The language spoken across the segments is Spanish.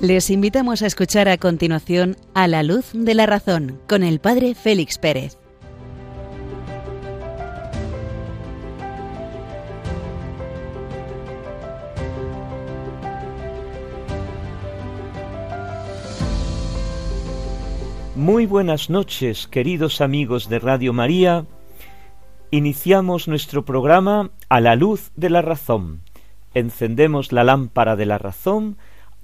Les invitamos a escuchar a continuación A la luz de la razón con el Padre Félix Pérez. Muy buenas noches, queridos amigos de Radio María. Iniciamos nuestro programa A la luz de la razón. Encendemos la lámpara de la razón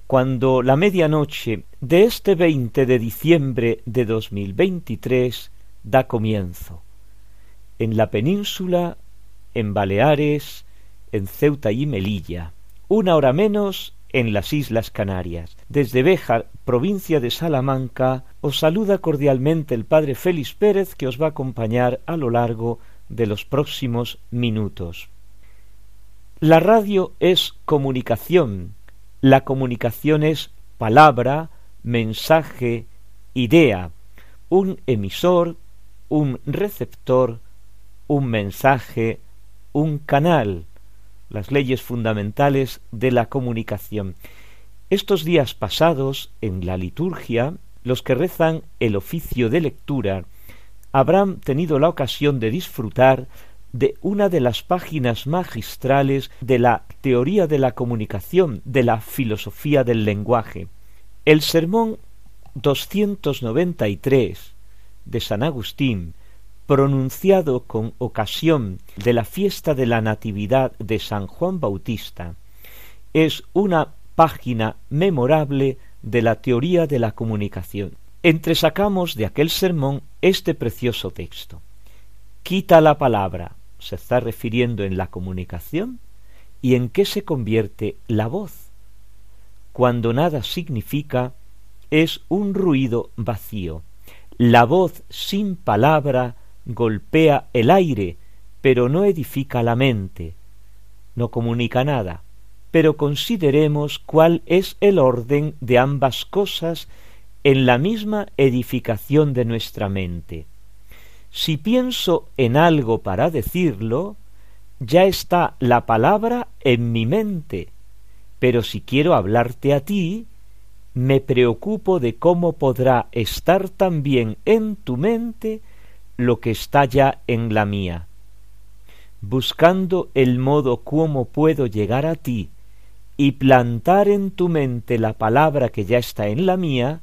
cuando la medianoche de este 20 de diciembre de 2023 da comienzo. En la península, en Baleares, en Ceuta y Melilla, una hora menos en las Islas Canarias. Desde Béjar, provincia de Salamanca, os saluda cordialmente el Padre Félix Pérez que os va a acompañar a lo largo de los próximos minutos. La radio es comunicación, la comunicación es palabra, mensaje, idea, un emisor, un receptor, un mensaje, un canal, las leyes fundamentales de la comunicación. Estos días pasados, en la liturgia, los que rezan el oficio de lectura habrán tenido la ocasión de disfrutar de una de las páginas magistrales de la teoría de la comunicación, de la filosofía del lenguaje. El sermón 293 de San Agustín, pronunciado con ocasión de la fiesta de la Natividad de San Juan Bautista, es una página memorable de la teoría de la comunicación. Entresacamos de aquel sermón este precioso texto. Quita la palabra, se está refiriendo en la comunicación y en qué se convierte la voz. Cuando nada significa, es un ruido vacío. La voz sin palabra golpea el aire, pero no edifica la mente, no comunica nada. Pero consideremos cuál es el orden de ambas cosas en la misma edificación de nuestra mente. Si pienso en algo para decirlo, ya está la palabra en mi mente, pero si quiero hablarte a ti, me preocupo de cómo podrá estar también en tu mente lo que está ya en la mía. Buscando el modo cómo puedo llegar a ti y plantar en tu mente la palabra que ya está en la mía,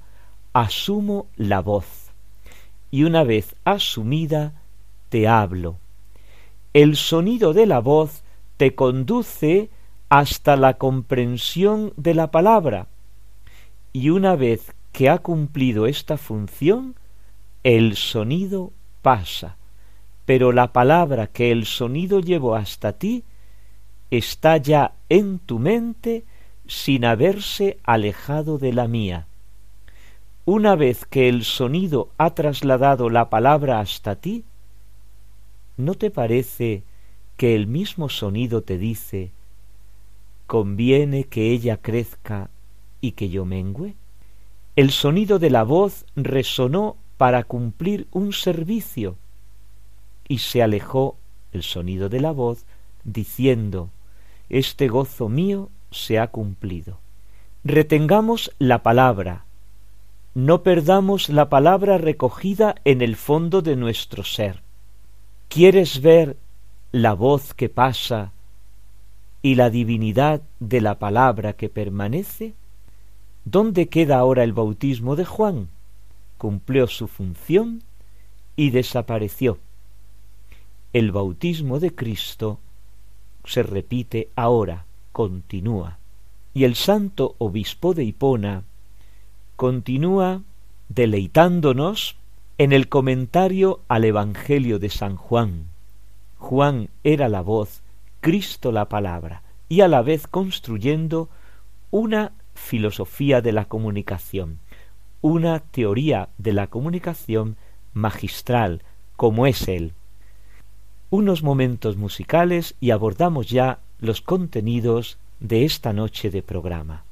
asumo la voz y una vez asumida te hablo. El sonido de la voz te conduce hasta la comprensión de la palabra y una vez que ha cumplido esta función, el sonido pasa, pero la palabra que el sonido llevó hasta ti está ya en tu mente sin haberse alejado de la mía. Una vez que el sonido ha trasladado la palabra hasta ti, ¿no te parece que el mismo sonido te dice conviene que ella crezca y que yo mengüe? El sonido de la voz resonó para cumplir un servicio y se alejó el sonido de la voz diciendo este gozo mío se ha cumplido. Retengamos la palabra, no perdamos la palabra recogida en el fondo de nuestro ser. ¿Quieres ver la voz que pasa y la divinidad de la palabra que permanece? ¿Dónde queda ahora el bautismo de Juan? Cumplió su función y desapareció. El bautismo de Cristo se repite ahora, continúa. Y el santo obispo de Hipona continúa deleitándonos en el comentario al Evangelio de San Juan. Juan era la voz, Cristo la palabra, y a la vez construyendo una filosofía de la comunicación, una teoría de la comunicación magistral, como es él. Unos momentos musicales y abordamos ya los contenidos de esta noche de programa.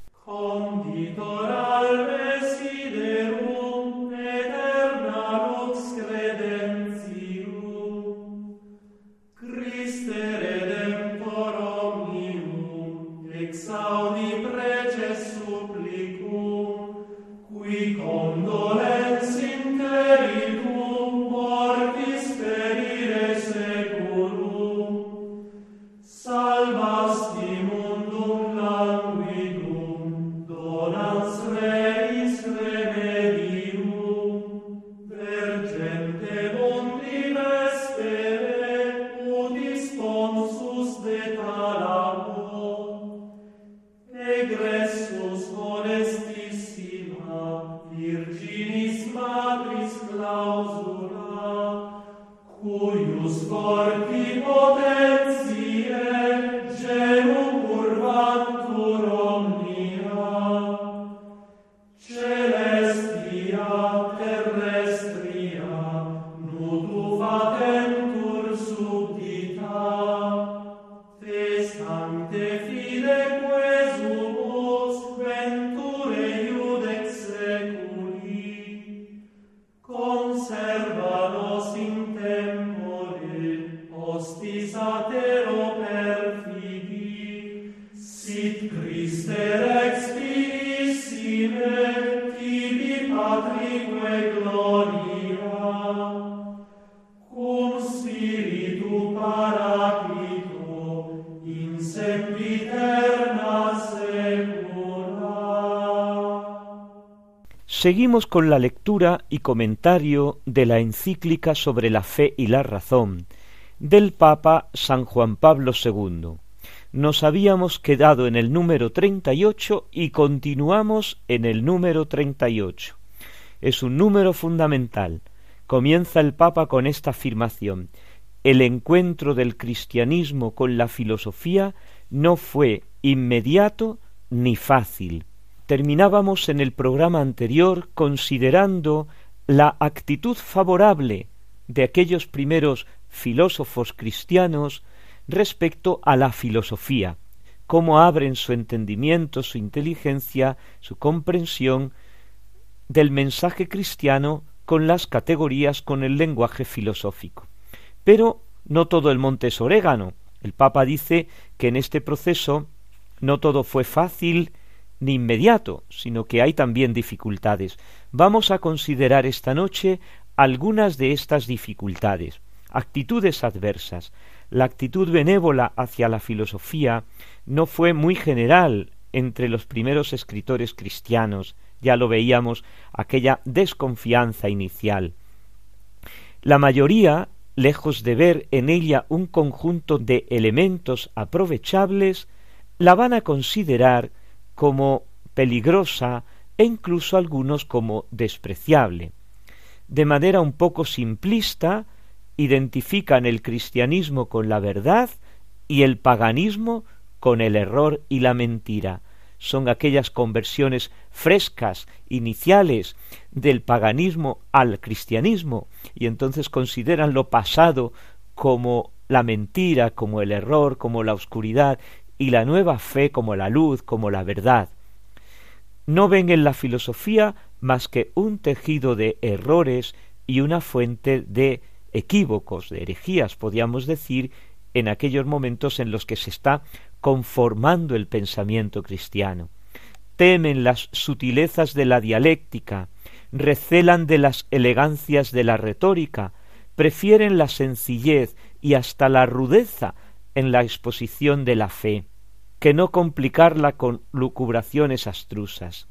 Seguimos con la lectura y comentario de la encíclica sobre la fe y la razón del Papa San Juan Pablo II. Nos habíamos quedado en el número 38 y continuamos en el número 38. Es un número fundamental. Comienza el Papa con esta afirmación. El encuentro del cristianismo con la filosofía no fue inmediato ni fácil terminábamos en el programa anterior considerando la actitud favorable de aquellos primeros filósofos cristianos respecto a la filosofía, cómo abren su entendimiento, su inteligencia, su comprensión del mensaje cristiano con las categorías, con el lenguaje filosófico. Pero no todo el monte es orégano. El Papa dice que en este proceso no todo fue fácil ni inmediato, sino que hay también dificultades. Vamos a considerar esta noche algunas de estas dificultades, actitudes adversas. La actitud benévola hacia la filosofía no fue muy general entre los primeros escritores cristianos, ya lo veíamos, aquella desconfianza inicial. La mayoría, lejos de ver en ella un conjunto de elementos aprovechables, la van a considerar como peligrosa e incluso algunos como despreciable. De manera un poco simplista, identifican el cristianismo con la verdad y el paganismo con el error y la mentira. Son aquellas conversiones frescas, iniciales, del paganismo al cristianismo, y entonces consideran lo pasado como la mentira, como el error, como la oscuridad, y la nueva fe como la luz, como la verdad. No ven en la filosofía más que un tejido de errores y una fuente de equívocos, de herejías, podríamos decir, en aquellos momentos en los que se está conformando el pensamiento cristiano. Temen las sutilezas de la dialéctica, recelan de las elegancias de la retórica, prefieren la sencillez y hasta la rudeza en la exposición de la fe, que no complicarla con lucubraciones astrusas.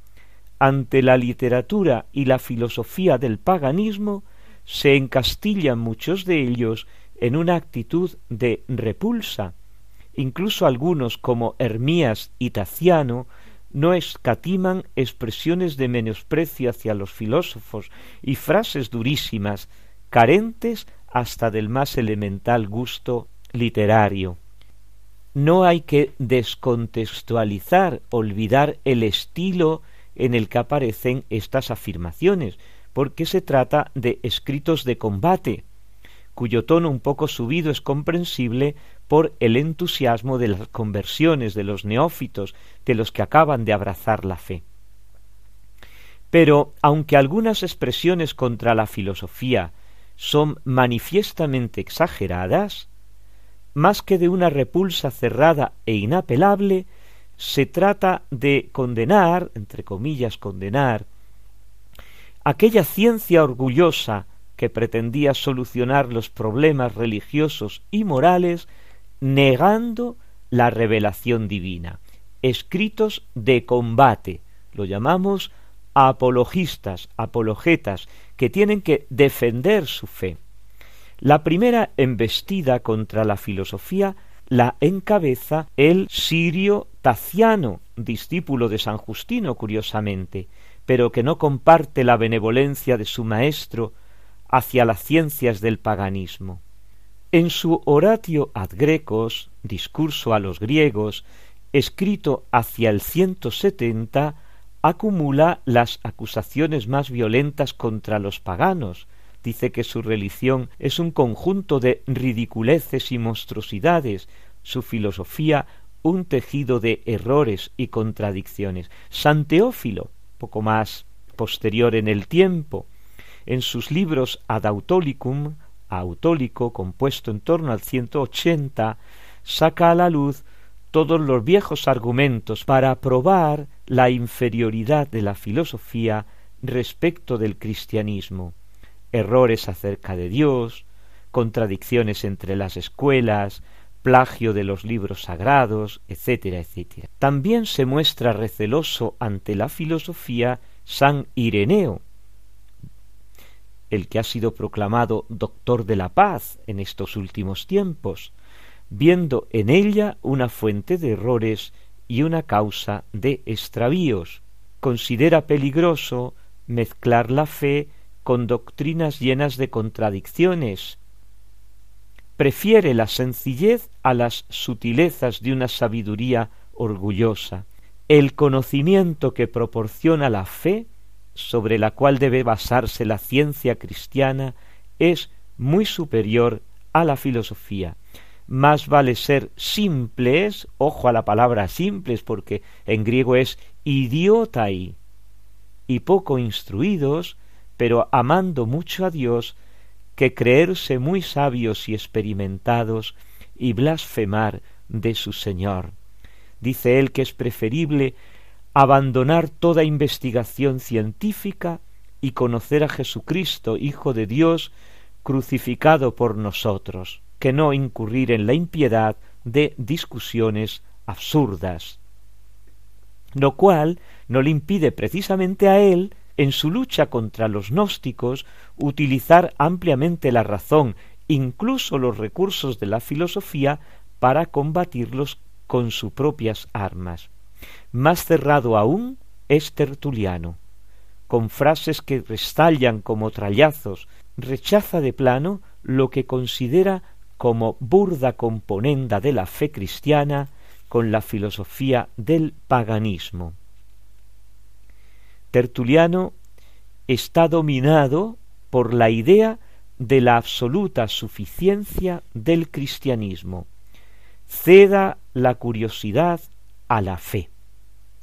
Ante la literatura y la filosofía del paganismo se encastillan muchos de ellos en una actitud de repulsa. Incluso algunos, como Hermías y Taciano, no escatiman expresiones de menosprecio hacia los filósofos y frases durísimas, carentes hasta del más elemental gusto literario. No hay que descontextualizar, olvidar el estilo en el que aparecen estas afirmaciones, porque se trata de escritos de combate, cuyo tono un poco subido es comprensible por el entusiasmo de las conversiones de los neófitos, de los que acaban de abrazar la fe. Pero, aunque algunas expresiones contra la filosofía son manifiestamente exageradas, más que de una repulsa cerrada e inapelable, se trata de condenar, entre comillas condenar, aquella ciencia orgullosa que pretendía solucionar los problemas religiosos y morales, negando la revelación divina. Escritos de combate, lo llamamos apologistas, apologetas, que tienen que defender su fe. La primera embestida contra la filosofía la encabeza el sirio Taciano, discípulo de San Justino, curiosamente, pero que no comparte la benevolencia de su maestro hacia las ciencias del paganismo. En su Oratio ad Grecos, discurso a los griegos, escrito hacia el 170, acumula las acusaciones más violentas contra los paganos. Dice que su religión es un conjunto de ridiculeces y monstruosidades, su filosofía un tejido de errores y contradicciones. San Teófilo, poco más posterior en el tiempo, en sus libros Ad Autolicum, Autólico, compuesto en torno al 180, saca a la luz todos los viejos argumentos para probar la inferioridad de la filosofía respecto del cristianismo, errores acerca de Dios, contradicciones entre las escuelas, plagio de los libros sagrados, etcétera, etcétera. También se muestra receloso ante la filosofía San Ireneo, el que ha sido proclamado doctor de la paz en estos últimos tiempos, viendo en ella una fuente de errores y una causa de extravíos. Considera peligroso mezclar la fe con doctrinas llenas de contradicciones. Prefiere la sencillez a las sutilezas de una sabiduría orgullosa. El conocimiento que proporciona la fe sobre la cual debe basarse la ciencia cristiana es muy superior a la filosofía. Más vale ser simples, ojo a la palabra simples, porque en griego es idiotai, y poco instruidos, pero amando mucho a Dios, que creerse muy sabios y experimentados y blasfemar de su Señor. Dice él que es preferible abandonar toda investigación científica y conocer a Jesucristo, Hijo de Dios, crucificado por nosotros, que no incurrir en la impiedad de discusiones absurdas. Lo cual no le impide precisamente a él, en su lucha contra los gnósticos, utilizar ampliamente la razón, incluso los recursos de la filosofía, para combatirlos con sus propias armas. Más cerrado aún es Tertuliano, con frases que restallan como trallazos, rechaza de plano lo que considera como burda componenda de la fe cristiana con la filosofía del paganismo. Tertuliano está dominado por la idea de la absoluta suficiencia del cristianismo. Ceda la curiosidad a la fe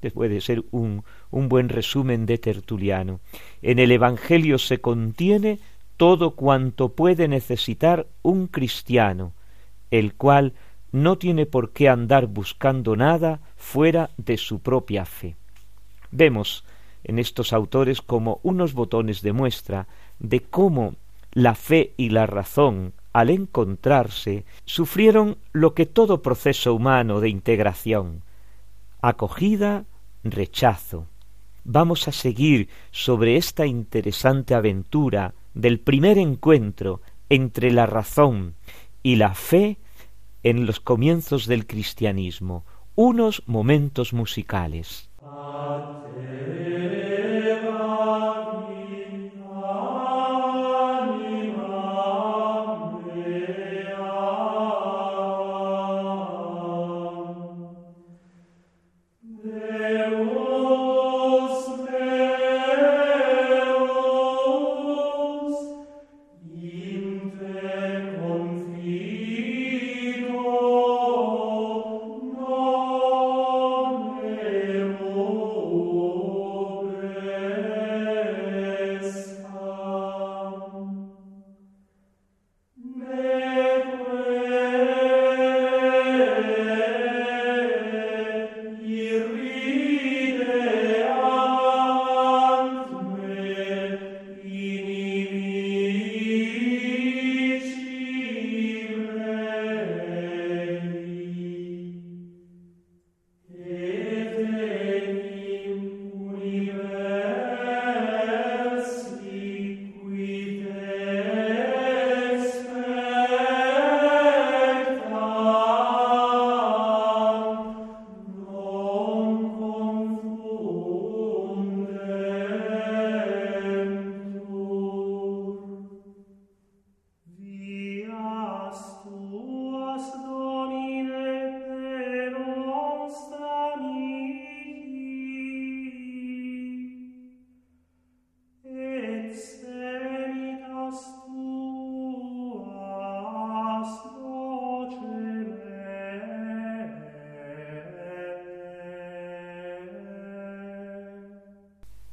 puede ser un, un buen resumen de Tertuliano. En el Evangelio se contiene todo cuanto puede necesitar un cristiano, el cual no tiene por qué andar buscando nada fuera de su propia fe. Vemos en estos autores como unos botones de muestra de cómo la fe y la razón, al encontrarse, sufrieron lo que todo proceso humano de integración, acogida, rechazo. Vamos a seguir sobre esta interesante aventura del primer encuentro entre la razón y la fe en los comienzos del cristianismo, unos momentos musicales.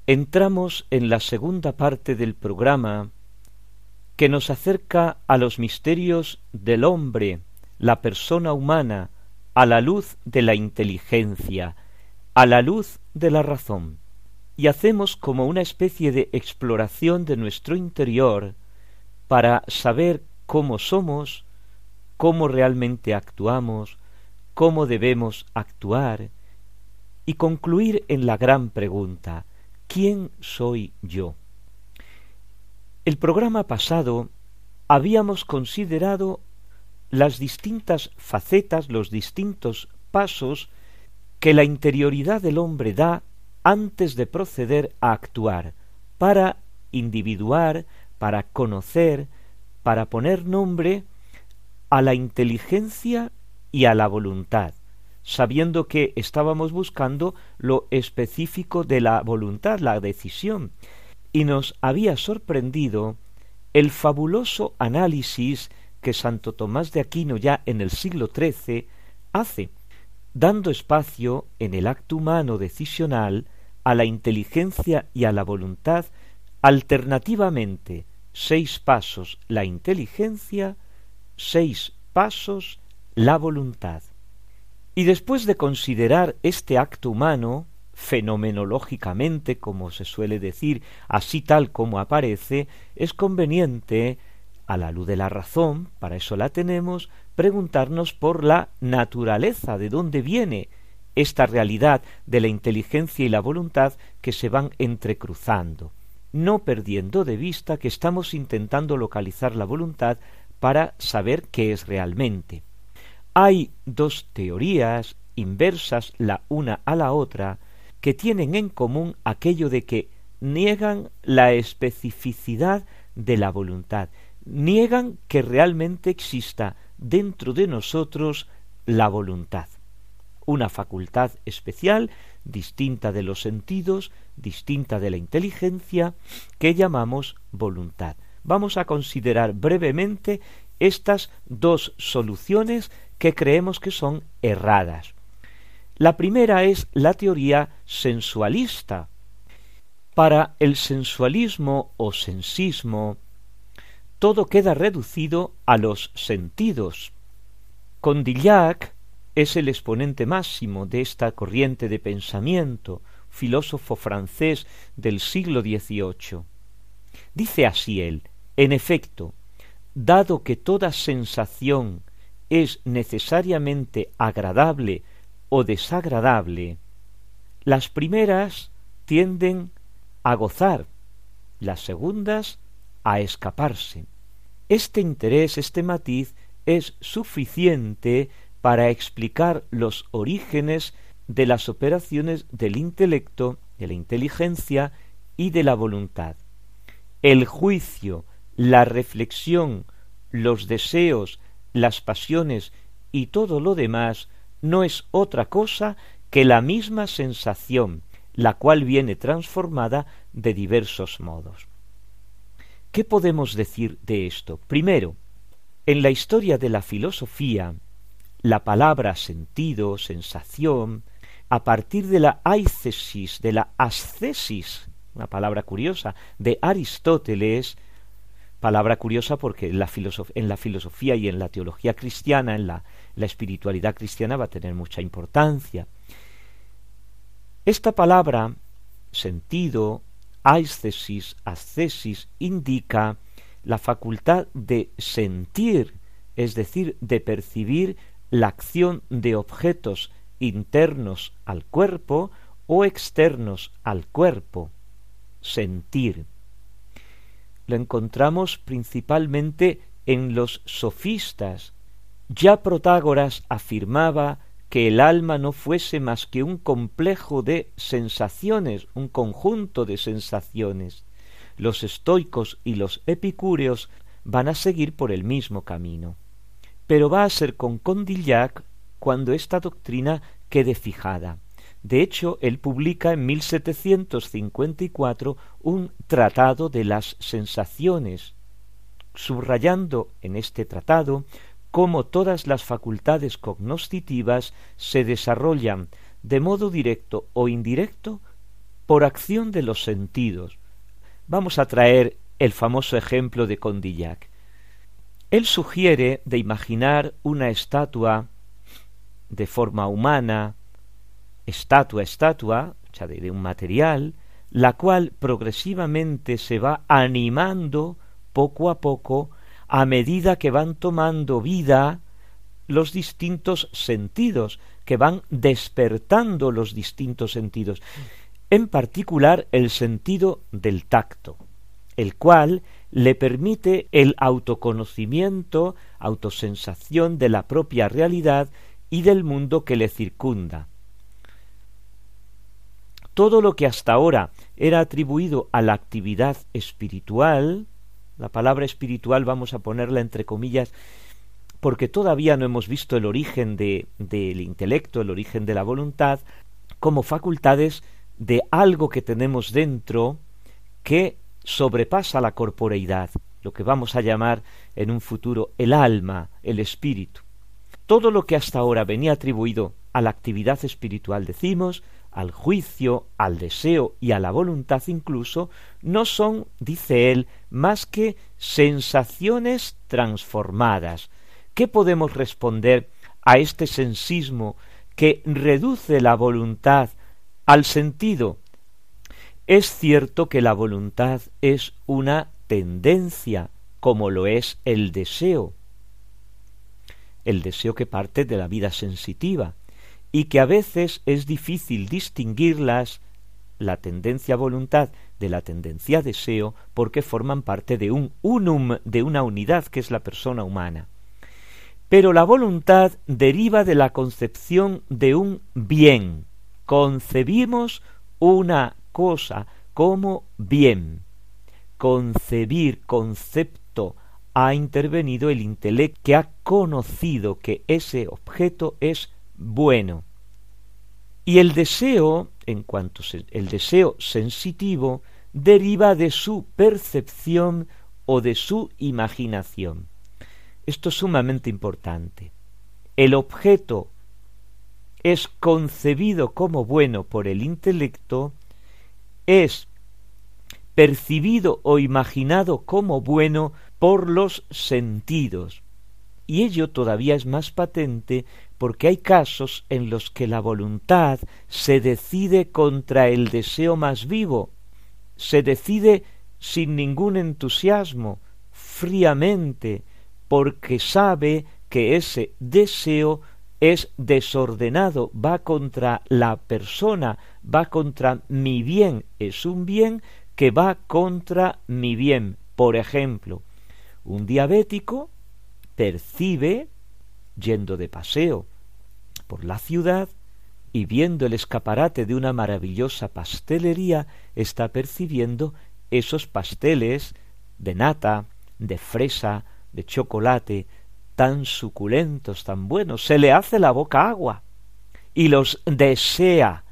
Entramos en la segunda parte del programa que nos acerca a los misterios del hombre, la persona humana, a la luz de la inteligencia, a la luz de la razón, y hacemos como una especie de exploración de nuestro interior para saber cómo somos, cómo realmente actuamos, cómo debemos actuar, y concluir en la gran pregunta ¿Quién soy yo? El programa pasado habíamos considerado las distintas facetas, los distintos pasos que la interioridad del hombre da antes de proceder a actuar, para individuar, para conocer, para poner nombre a la inteligencia y a la voluntad, sabiendo que estábamos buscando lo específico de la voluntad, la decisión, y nos había sorprendido el fabuloso análisis que Santo Tomás de Aquino ya en el siglo XIII hace, dando espacio en el acto humano decisional a la inteligencia y a la voluntad, alternativamente seis pasos la inteligencia, seis pasos la voluntad. Y después de considerar este acto humano, fenomenológicamente, como se suele decir, así tal como aparece, es conveniente, a la luz de la razón, para eso la tenemos, preguntarnos por la naturaleza, de dónde viene esta realidad de la inteligencia y la voluntad que se van entrecruzando, no perdiendo de vista que estamos intentando localizar la voluntad para saber qué es realmente. Hay dos teorías inversas la una a la otra que tienen en común aquello de que niegan la especificidad de la voluntad, niegan que realmente exista dentro de nosotros la voluntad, una facultad especial, distinta de los sentidos, distinta de la inteligencia, que llamamos voluntad. Vamos a considerar brevemente estas dos soluciones que creemos que son erradas. La primera es la teoría sensualista. Para el sensualismo o sensismo, todo queda reducido a los sentidos. Condillac es el exponente máximo de esta corriente de pensamiento, filósofo francés del siglo XVIII. Dice así él, en efecto, dado que toda sensación es necesariamente agradable o desagradable, las primeras tienden a gozar, las segundas a escaparse. Este interés, este matiz, es suficiente para explicar los orígenes de las operaciones del intelecto, de la inteligencia y de la voluntad. El juicio, la reflexión, los deseos, las pasiones y todo lo demás no es otra cosa que la misma sensación, la cual viene transformada de diversos modos. ¿Qué podemos decir de esto? Primero, en la historia de la filosofía, la palabra sentido, sensación, a partir de la aicesis, de la ascesis, una palabra curiosa, de Aristóteles, palabra curiosa porque en la, filosofía y en la teología cristiana, en la, espiritualidad cristiana va a tener mucha importancia. Esta palabra, sentido, aesthesis, ascesis, indica la facultad de sentir, es decir, de percibir la acción de objetos internos al cuerpo o externos al cuerpo. Sentir. Lo encontramos principalmente en los sofistas, ya Protágoras afirmaba que el alma no fuese más que un complejo de sensaciones, un conjunto de sensaciones. Los estoicos y los epicúreos van a seguir por el mismo camino. Pero va a ser con Condillac cuando esta doctrina quede fijada. De hecho, él publica en 1754 un tratado de las sensaciones, subrayando en este tratado cómo todas las facultades cognoscitivas se desarrollan de modo directo o indirecto por acción de los sentidos. Vamos a traer el famoso ejemplo de Condillac. Él sugiere de imaginar una estatua de forma humana, estatua estatua, o de un material, la cual progresivamente se va animando poco a poco a medida que van tomando vida los distintos sentidos, que van despertando los distintos sentidos, en particular el sentido del tacto, el cual le permite el autoconocimiento, autosensación de la propia realidad y del mundo que le circunda. Todo lo que hasta ahora era atribuido a la actividad espiritual, la palabra espiritual vamos a ponerla entre comillas porque todavía no hemos visto el origen de, del intelecto, el origen de la voluntad, como facultades de algo que tenemos dentro que sobrepasa la corporeidad, lo que vamos a llamar en un futuro el alma, el espíritu. Todo lo que hasta ahora venía atribuido a la actividad espiritual, decimos, al juicio, al deseo y a la voluntad incluso, no son, dice él, más que sensaciones transformadas. ¿Qué podemos responder a este sensismo que reduce la voluntad al sentido? Es cierto que la voluntad es una tendencia, como lo es el deseo, el deseo que parte de la vida sensitiva, y que a veces es difícil distinguirlas, la tendencia voluntad de la tendencia deseo, porque forman parte de un unum, de una unidad que es la persona humana. Pero la voluntad deriva de la concepción de un bien. Concebimos una cosa como bien. Concebir, concepto, ha intervenido el intelecto que ha conocido que ese objeto es bueno. Y el deseo, en cuanto el deseo sensitivo, deriva de su percepción o de su imaginación. Esto es sumamente importante. El objeto es concebido como bueno por el intelecto, es percibido o imaginado como bueno por los sentidos. Y ello todavía es más patente porque hay casos en los que la voluntad se decide contra el deseo más vivo, se decide sin ningún entusiasmo, fríamente, porque sabe que ese deseo es desordenado, va contra la persona, va contra mi bien, es un bien que va contra mi bien. Por ejemplo, un diabético percibe, yendo de paseo por la ciudad, y viendo el escaparate de una maravillosa pastelería, está percibiendo esos pasteles de nata, de fresa, de chocolate, tan suculentos, tan buenos, se le hace la boca agua y los desea,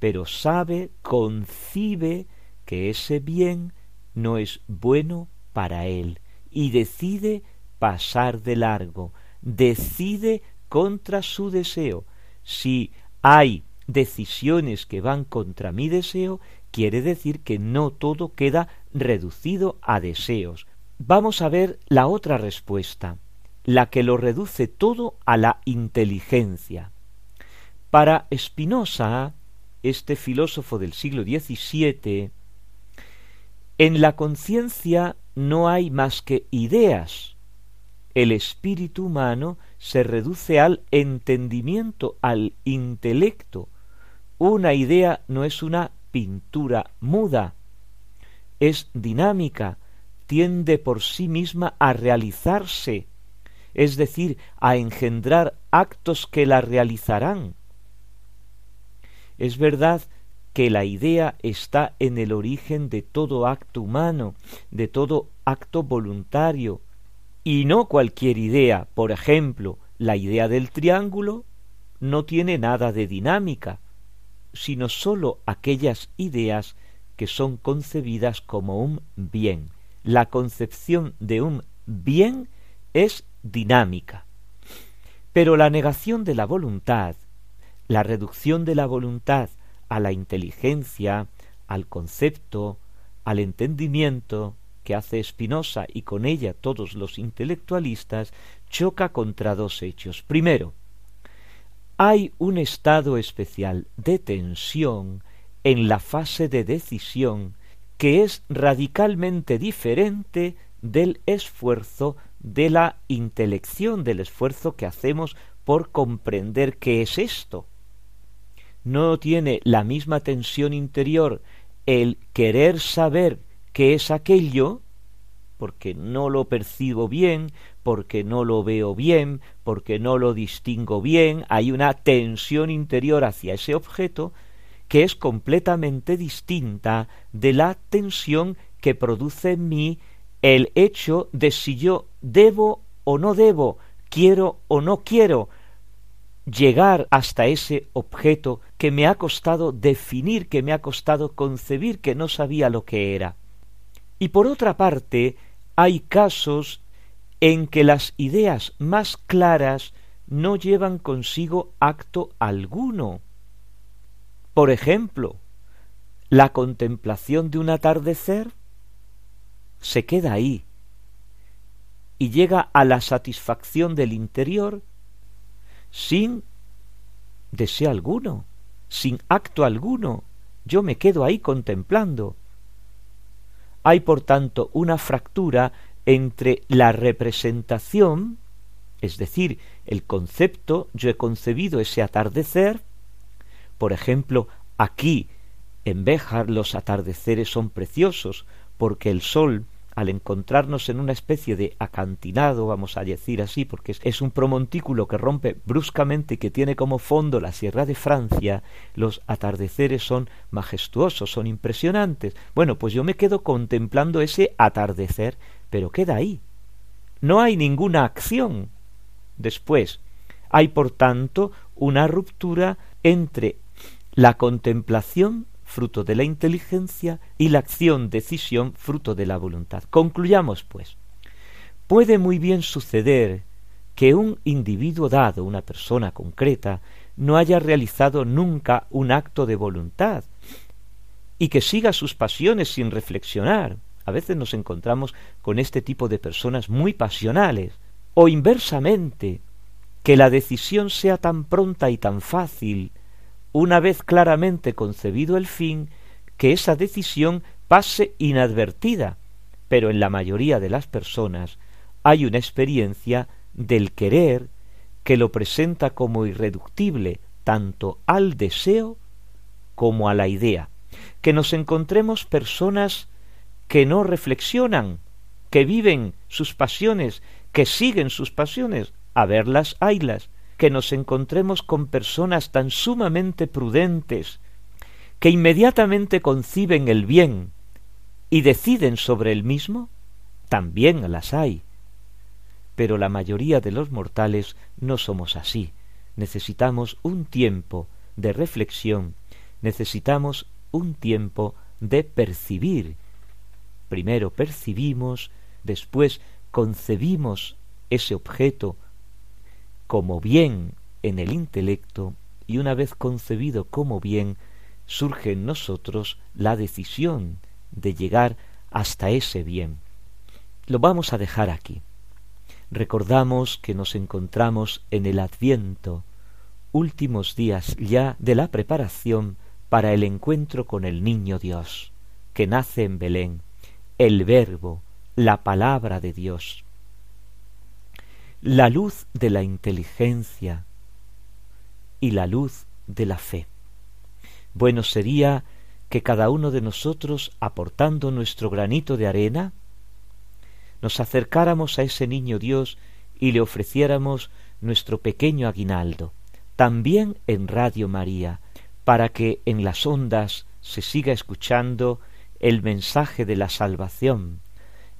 pero sabe, concibe que ese bien no es bueno para él y decide pasar de largo, decide contra su deseo. Si hay decisiones que van contra mi deseo, quiere decir que no todo queda reducido a deseos, vamos a ver la otra respuesta, la que lo reduce todo a la inteligencia. Para Spinoza, este filósofo del siglo XVII, en la conciencia no hay más que ideas. El espíritu humano se reduce al entendimiento, al intelecto. Una idea no es una pintura muda, es dinámica, tiende por sí misma a realizarse, es decir, a engendrar actos que la realizarán. Es verdad que la idea está en el origen de todo acto humano, de todo acto voluntario, y no cualquier idea. Por ejemplo, la idea del triángulo no tiene nada de dinámica, sino sólo aquellas ideas que son concebidas como un bien la concepción de un bien es dinámica. Pero la negación de la voluntad, la reducción de la voluntad a la inteligencia, al concepto, al entendimiento que hace Spinoza y con ella todos los intelectualistas, choca contra dos hechos. Primero, hay un estado especial de tensión en la fase de decisión que es radicalmente diferente del esfuerzo de la intelección, del esfuerzo que hacemos por comprender qué es esto. No tiene la misma tensión interior el querer saber qué es aquello, porque no lo percibo bien, porque no lo veo bien, porque no lo distingo bien, hay una tensión interior hacia ese objeto que es completamente distinta de la tensión que produce en mí el hecho de si yo debo o no debo, quiero o no quiero llegar hasta ese objeto que me ha costado definir, que me ha costado concebir, que no sabía lo que era. Y por otra parte, hay casos en que las ideas más claras no llevan consigo acto alguno. Por ejemplo, la contemplación de un atardecer se queda ahí y llega a la satisfacción del interior sin deseo alguno, sin acto alguno. Yo me quedo ahí contemplando. Hay, por tanto, una fractura entre la representación, es decir, el concepto, yo he concebido ese atardecer, por ejemplo, aquí en Béjar los atardeceres son preciosos, porque el sol al encontrarnos en una especie de acantilado, vamos a decir así, porque es, un promontículo que rompe bruscamente y que tiene como fondo la Sierra de Francia, los atardeceres son majestuosos, son impresionantes. Bueno, pues yo me quedo contemplando ese atardecer, pero queda ahí. No hay ninguna acción. Después, hay por tanto una ruptura entre la contemplación fruto de la inteligencia, y la acción, decisión, fruto de la voluntad. Concluyamos, pues. Puede muy bien suceder que un individuo dado, una persona concreta, no haya realizado nunca un acto de voluntad y que siga sus pasiones sin reflexionar. A veces nos encontramos con este tipo de personas muy pasionales. O inversamente, que la decisión sea tan pronta y tan fácil una vez claramente concebido el fin, que esa decisión pase inadvertida, pero en la mayoría de las personas hay una experiencia del querer que lo presenta como irreductible tanto al deseo como a la idea. Que nos encontremos personas que no reflexionan, que viven sus pasiones, que siguen sus pasiones, a verlas haylas, que nos encontremos con personas tan sumamente prudentes, que inmediatamente conciben el bien y deciden sobre el mismo? También las hay. Pero la mayoría de los mortales no somos así. Necesitamos un tiempo de reflexión, necesitamos un tiempo de percibir. Primero percibimos, después concebimos ese objeto como bien en el intelecto y una vez concebido como bien, surge en nosotros la decisión de llegar hasta ese bien. Lo vamos a dejar aquí. Recordamos que nos encontramos en el Adviento, últimos días ya de la preparación para el encuentro con el Niño Dios, que nace en Belén, el Verbo, la palabra de Dios la luz de la inteligencia y la luz de la fe. Bueno sería que cada uno de nosotros, aportando nuestro granito de arena, nos acercáramos a ese niño Dios y le ofreciéramos nuestro pequeño aguinaldo, también en Radio María, para que en las ondas se siga escuchando el mensaje de la salvación,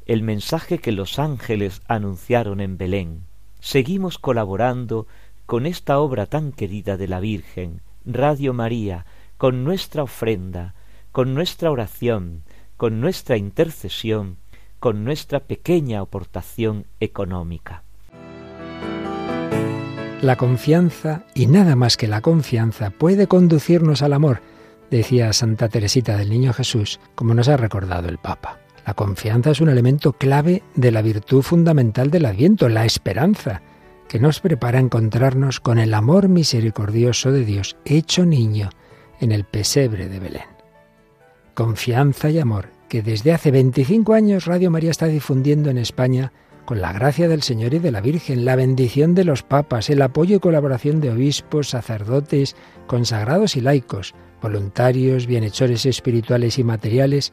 el mensaje que los ángeles anunciaron en Belén seguimos colaborando con esta obra tan querida de la Virgen, Radio María, con nuestra ofrenda, con nuestra oración, con nuestra intercesión, con nuestra pequeña aportación económica. La confianza, y nada más que la confianza, puede conducirnos al amor. decía Santa Teresita del Niño Jesús, como nos ha recordado el Papa. La confianza es un elemento clave de la virtud fundamental del Adviento, la esperanza, que nos prepara a encontrarnos con el amor misericordioso de Dios hecho niño en el pesebre de Belén. Confianza y amor que desde hace 25 años Radio María está difundiendo en España con la gracia del Señor y de la Virgen, la bendición de los papas, el apoyo y colaboración de obispos, sacerdotes, consagrados y laicos, voluntarios, bienhechores espirituales y materiales,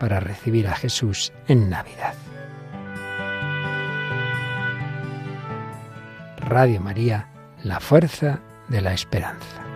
para recibir a Jesús en Navidad. Radio María, la fuerza de la esperanza.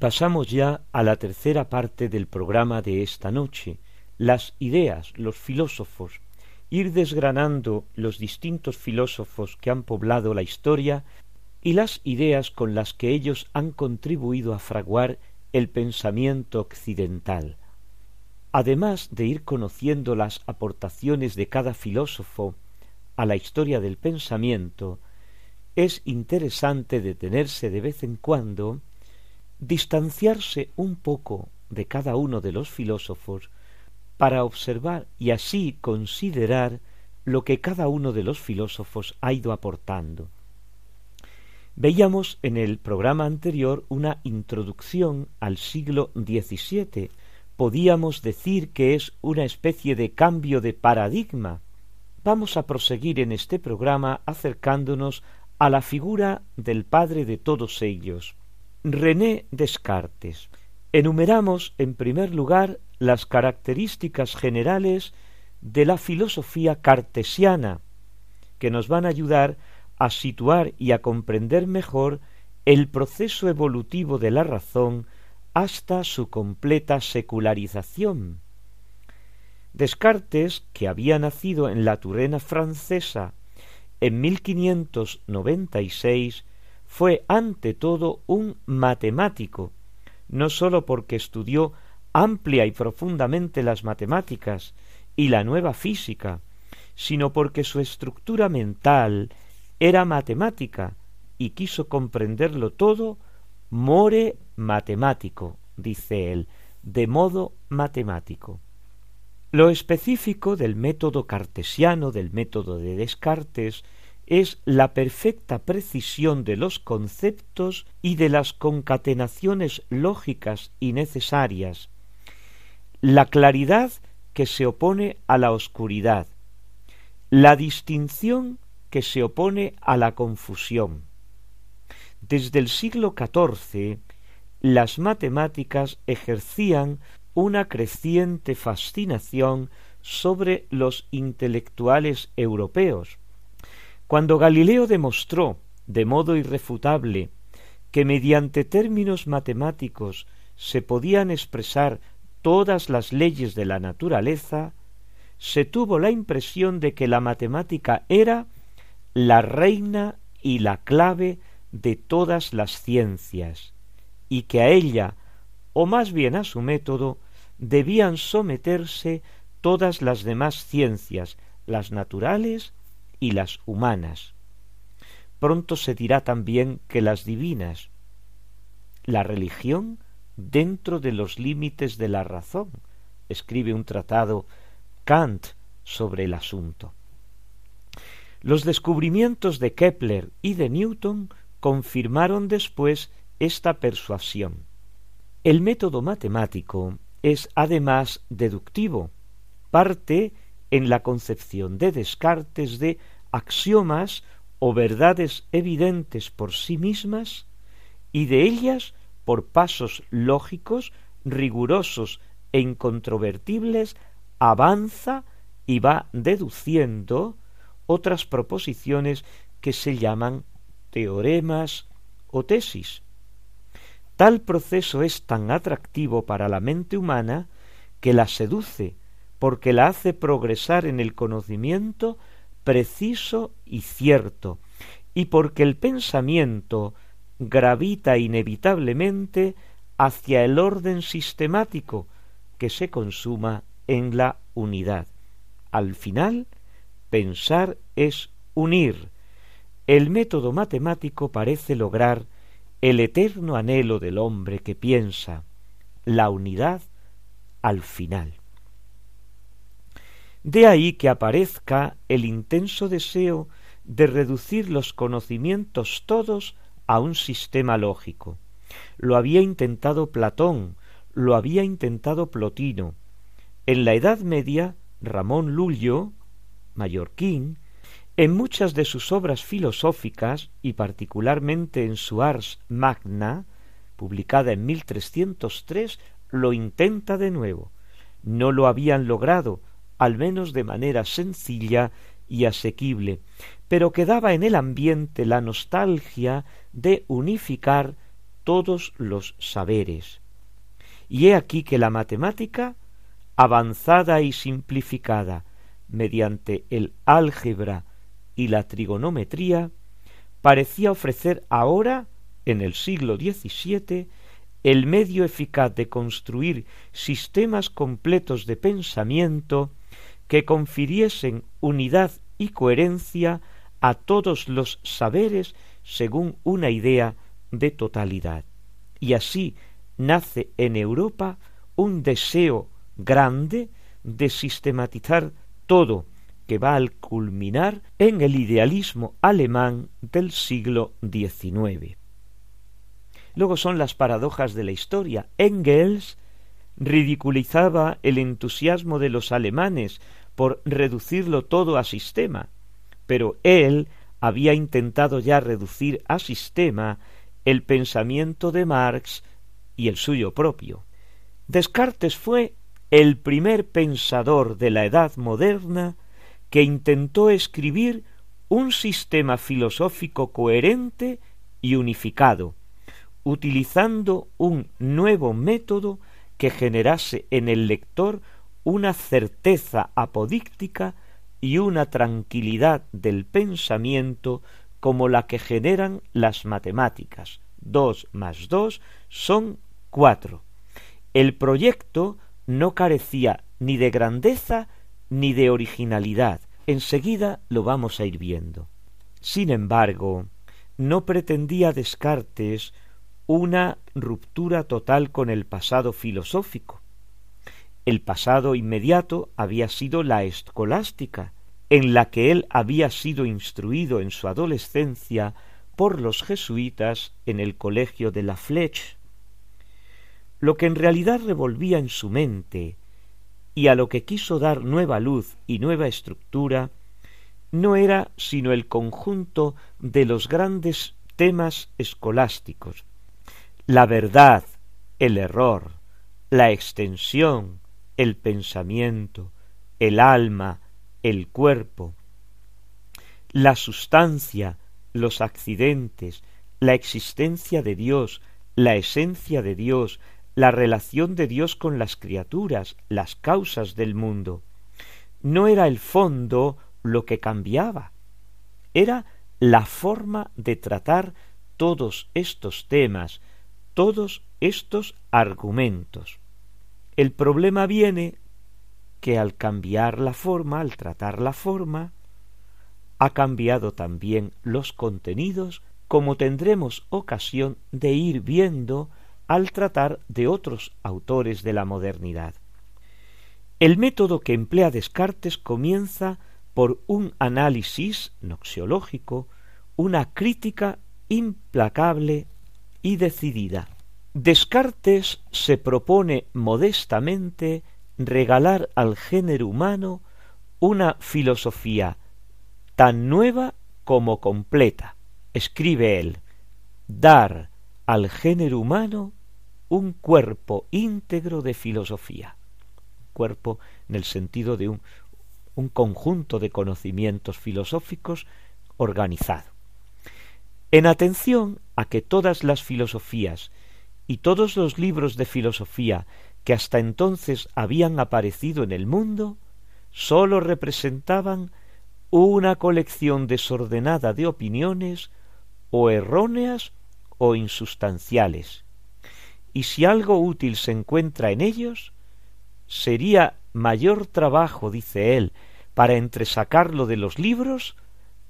Pasamos ya a la tercera parte del programa de esta noche, las ideas, los filósofos, ir desgranando los distintos filósofos que han poblado la historia y las ideas con las que ellos han contribuido a fraguar el pensamiento occidental. Además de ir conociendo las aportaciones de cada filósofo a la historia del pensamiento, es interesante detenerse de vez en cuando distanciarse un poco de cada uno de los filósofos para observar y así considerar lo que cada uno de los filósofos ha ido aportando. Veíamos en el programa anterior una introducción al siglo XVII. Podíamos decir que es una especie de cambio de paradigma. Vamos a proseguir en este programa acercándonos a la figura del padre de todos ellos, René Descartes. Enumeramos en primer lugar las características generales de la filosofía cartesiana, que nos van a ayudar a situar y a comprender mejor el proceso evolutivo de la razón hasta su completa secularización. Descartes, que había nacido en la Turena francesa en 1596, fue ante todo un matemático, no sólo porque estudió amplia y profundamente las matemáticas y la nueva física, sino porque su estructura mental era matemática y quiso comprenderlo todo more matemático, dice él, de modo matemático. Lo específico del método cartesiano, del método de Descartes, es la perfecta precisión de los conceptos y de las concatenaciones lógicas y necesarias, la claridad que se opone a la oscuridad, la distinción que se opone a la confusión. Desde el siglo XIV, las matemáticas ejercían una creciente fascinación sobre los intelectuales europeos. Cuando Galileo demostró, de modo irrefutable, que mediante términos matemáticos se podían expresar todas las leyes de la naturaleza, se tuvo la impresión de que la matemática era la reina y la clave de todas las ciencias, y que a ella, o más bien a su método, debían someterse todas las demás ciencias, las naturales y las humanas. Pronto se dirá también que las divinas. La religión dentro de los límites de la razón, escribe un tratado Kant sobre el asunto. Los descubrimientos de Kepler y de Newton confirmaron después esta persuasión. El método matemático es además deductivo, parte en la concepción de Descartes de axiomas o verdades evidentes por sí mismas y de ellas por pasos lógicos, rigurosos e incontrovertibles, avanza y va deduciendo otras proposiciones que se llaman teoremas o tesis. Tal proceso es tan atractivo para la mente humana que la seduce porque la hace progresar en el conocimiento preciso y cierto, y porque el pensamiento gravita inevitablemente hacia el orden sistemático que se consuma en la unidad. Al final, pensar es unir. El método matemático parece lograr el eterno anhelo del hombre que piensa, la unidad al final. De ahí que aparezca el intenso deseo de reducir los conocimientos todos a un sistema lógico. Lo había intentado Platón, lo había intentado Plotino. En la Edad Media, Ramón Lullo, mallorquín, en muchas de sus obras filosóficas, y particularmente en su Ars Magna, publicada en 1303, lo intenta de nuevo. No lo habían logrado al menos de manera sencilla y asequible, pero quedaba en el ambiente la nostalgia de unificar todos los saberes. Y he aquí que la matemática, avanzada y simplificada mediante el álgebra y la trigonometría, parecía ofrecer ahora, en el siglo XVII, el medio eficaz de construir sistemas completos de pensamiento que confiriesen unidad y coherencia a todos los saberes según una idea de totalidad. Y así nace en Europa un deseo grande de sistematizar todo que va al culminar en el idealismo alemán del siglo XIX. Luego son las paradojas de la historia. Engels ridiculizaba el entusiasmo de los alemanes por reducirlo todo a sistema, pero él había intentado ya reducir a sistema el pensamiento de Marx y el suyo propio. Descartes fue el primer pensador de la edad moderna que intentó escribir un sistema filosófico coherente y unificado, utilizando un nuevo método que generase en el lector una certeza apodíctica y una tranquilidad del pensamiento como la que generan las matemáticas. Dos más dos son cuatro. El proyecto no carecía ni de grandeza ni de originalidad. Enseguida lo vamos a ir viendo. Sin embargo, no pretendía Descartes una ruptura total con el pasado filosófico. El pasado inmediato había sido la escolástica, en la que él había sido instruido en su adolescencia por los jesuitas en el colegio de la Fleche. Lo que en realidad revolvía en su mente y a lo que quiso dar nueva luz y nueva estructura no era sino el conjunto de los grandes temas escolásticos, la verdad, el error, la extensión, el pensamiento, el alma, el cuerpo, la sustancia, los accidentes, la existencia de Dios, la esencia de Dios, la relación de Dios con las criaturas, las causas del mundo. No era el fondo lo que cambiaba, era la forma de tratar todos estos temas, todos estos argumentos. El problema viene que al cambiar la forma, al tratar la forma, ha cambiado también los contenidos, como tendremos ocasión de ir viendo al tratar de otros autores de la modernidad. El método que emplea Descartes comienza por un análisis noxiológico, una crítica implacable y decidida. Descartes se propone modestamente regalar al género humano una filosofía tan nueva como completa. Escribe él, dar al género humano un cuerpo íntegro de filosofía. Cuerpo en el sentido de un, un conjunto de conocimientos filosóficos organizado. En atención a que todas las filosofías y todos los libros de filosofía que hasta entonces habían aparecido en el mundo sólo representaban una colección desordenada de opiniones o erróneas o insustanciales. Y si algo útil se encuentra en ellos, sería mayor trabajo, dice él, para entresacarlo de los libros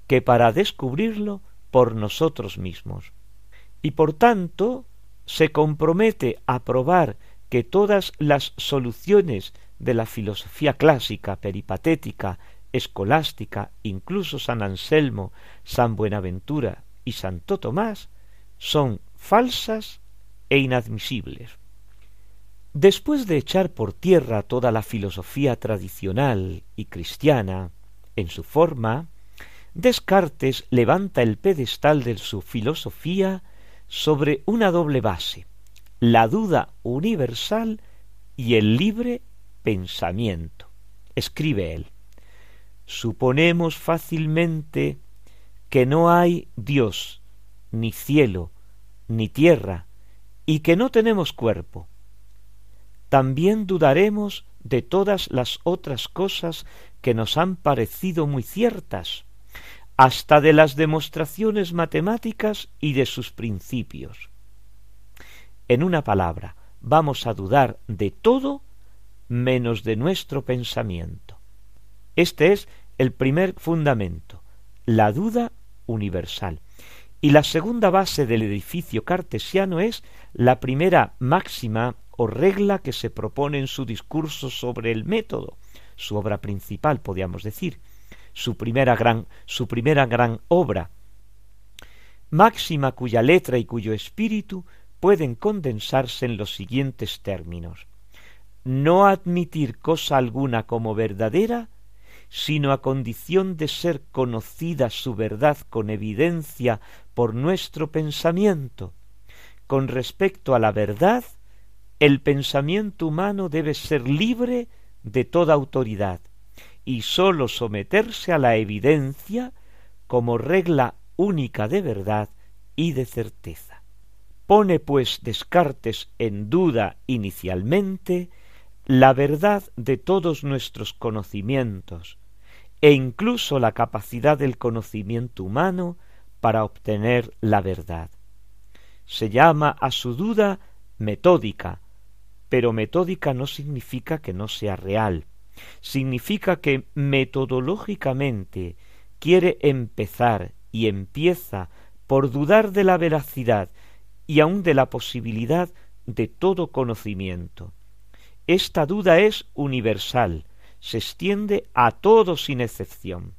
que para descubrirlo por nosotros mismos. Y por tanto, se compromete a probar que todas las soluciones de la filosofía clásica, peripatética, escolástica, incluso San Anselmo, San Buenaventura y Santo Tomás, son falsas e inadmisibles. Después de echar por tierra toda la filosofía tradicional y cristiana en su forma, Descartes levanta el pedestal de su filosofía sobre una doble base, la duda universal y el libre pensamiento. Escribe él, suponemos fácilmente que no hay Dios, ni cielo, ni tierra, y que no tenemos cuerpo. También dudaremos de todas las otras cosas que nos han parecido muy ciertas, hasta de las demostraciones matemáticas y de sus principios. En una palabra, vamos a dudar de todo menos de nuestro pensamiento. Este es el primer fundamento, la duda universal. Y la segunda base del edificio cartesiano es la primera máxima o regla que se propone en su discurso sobre el método, su obra principal, podríamos decir, su primera gran, su primera gran obra, máxima cuya letra y cuyo espíritu pueden condensarse en los siguientes términos no admitir cosa alguna como verdadera, sino a condición de ser conocida su verdad con evidencia por nuestro pensamiento. Con respecto a la verdad, el pensamiento humano debe ser libre de toda autoridad, y sólo someterse a la evidencia como regla única de verdad y de certeza. Pone pues Descartes en duda inicialmente la verdad de todos nuestros conocimientos e incluso la capacidad del conocimiento humano para obtener la verdad. Se llama a su duda metódica, pero metódica no significa que no sea real significa que metodológicamente quiere empezar y empieza por dudar de la veracidad y aun de la posibilidad de todo conocimiento. Esta duda es universal, se extiende a todos sin excepción.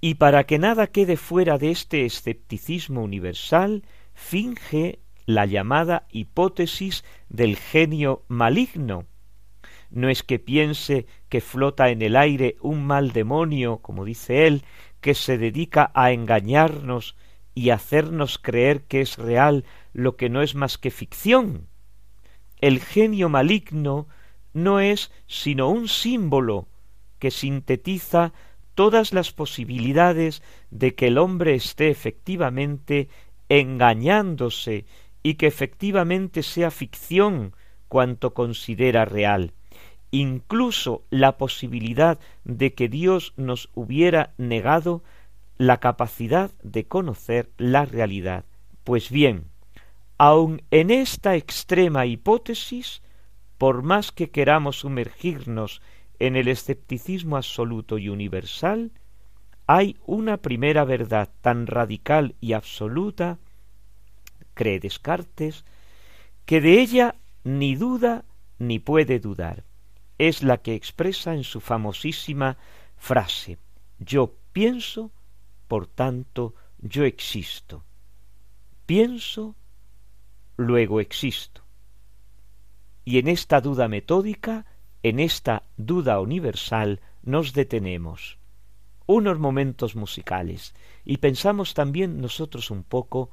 Y para que nada quede fuera de este escepticismo universal, finge la llamada hipótesis del genio maligno, no es que piense que flota en el aire un mal demonio, como dice él, que se dedica a engañarnos y hacernos creer que es real lo que no es más que ficción. El genio maligno no es sino un símbolo que sintetiza todas las posibilidades de que el hombre esté efectivamente engañándose y que efectivamente sea ficción cuanto considera real. Incluso la posibilidad de que Dios nos hubiera negado la capacidad de conocer la realidad. Pues bien, aun en esta extrema hipótesis, por más que queramos sumergirnos en el escepticismo absoluto y universal, hay una primera verdad tan radical y absoluta, cree Descartes, que de ella ni duda ni puede dudar. Es la que expresa en su famosísima frase Yo pienso, por tanto yo existo. Pienso, luego existo. Y en esta duda metódica, en esta duda universal, nos detenemos unos momentos musicales y pensamos también nosotros un poco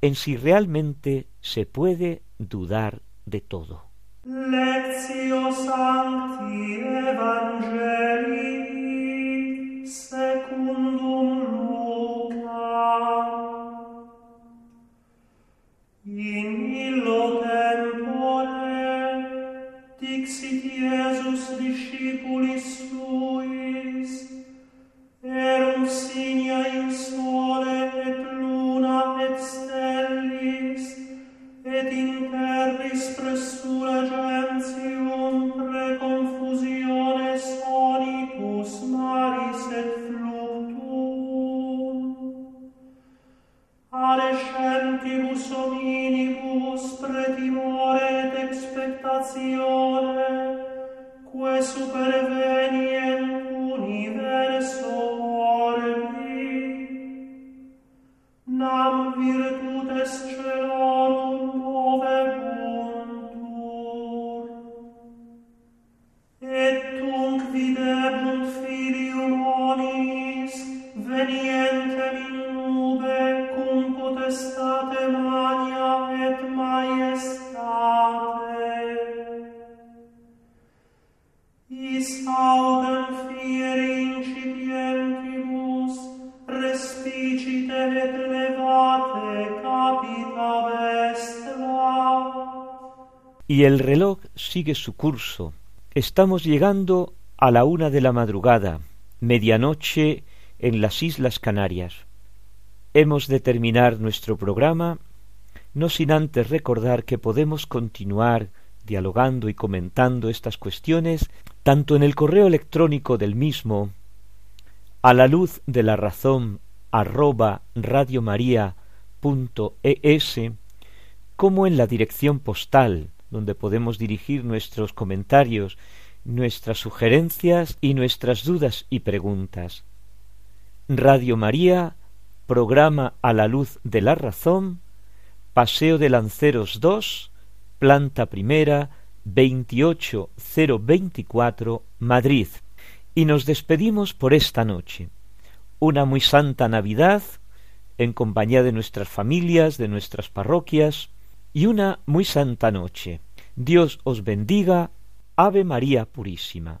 en si realmente se puede dudar de todo. Lectio Sancti Evangelii, Y el reloj sigue su curso. Estamos llegando a la una de la madrugada, medianoche en las Islas Canarias. Hemos de terminar nuestro programa no sin antes recordar que podemos continuar dialogando y comentando estas cuestiones tanto en el correo electrónico del mismo a la luz de la razón arroba radiomaria.es como en la dirección postal donde podemos dirigir nuestros comentarios, nuestras sugerencias y nuestras dudas y preguntas. Radio María, programa a la luz de la razón, Paseo de Lanceros 2, planta primera, 28024, Madrid. Y nos despedimos por esta noche. Una muy santa Navidad, en compañía de nuestras familias, de nuestras parroquias, y una muy santa noche. Dios os bendiga. Ave María Purísima.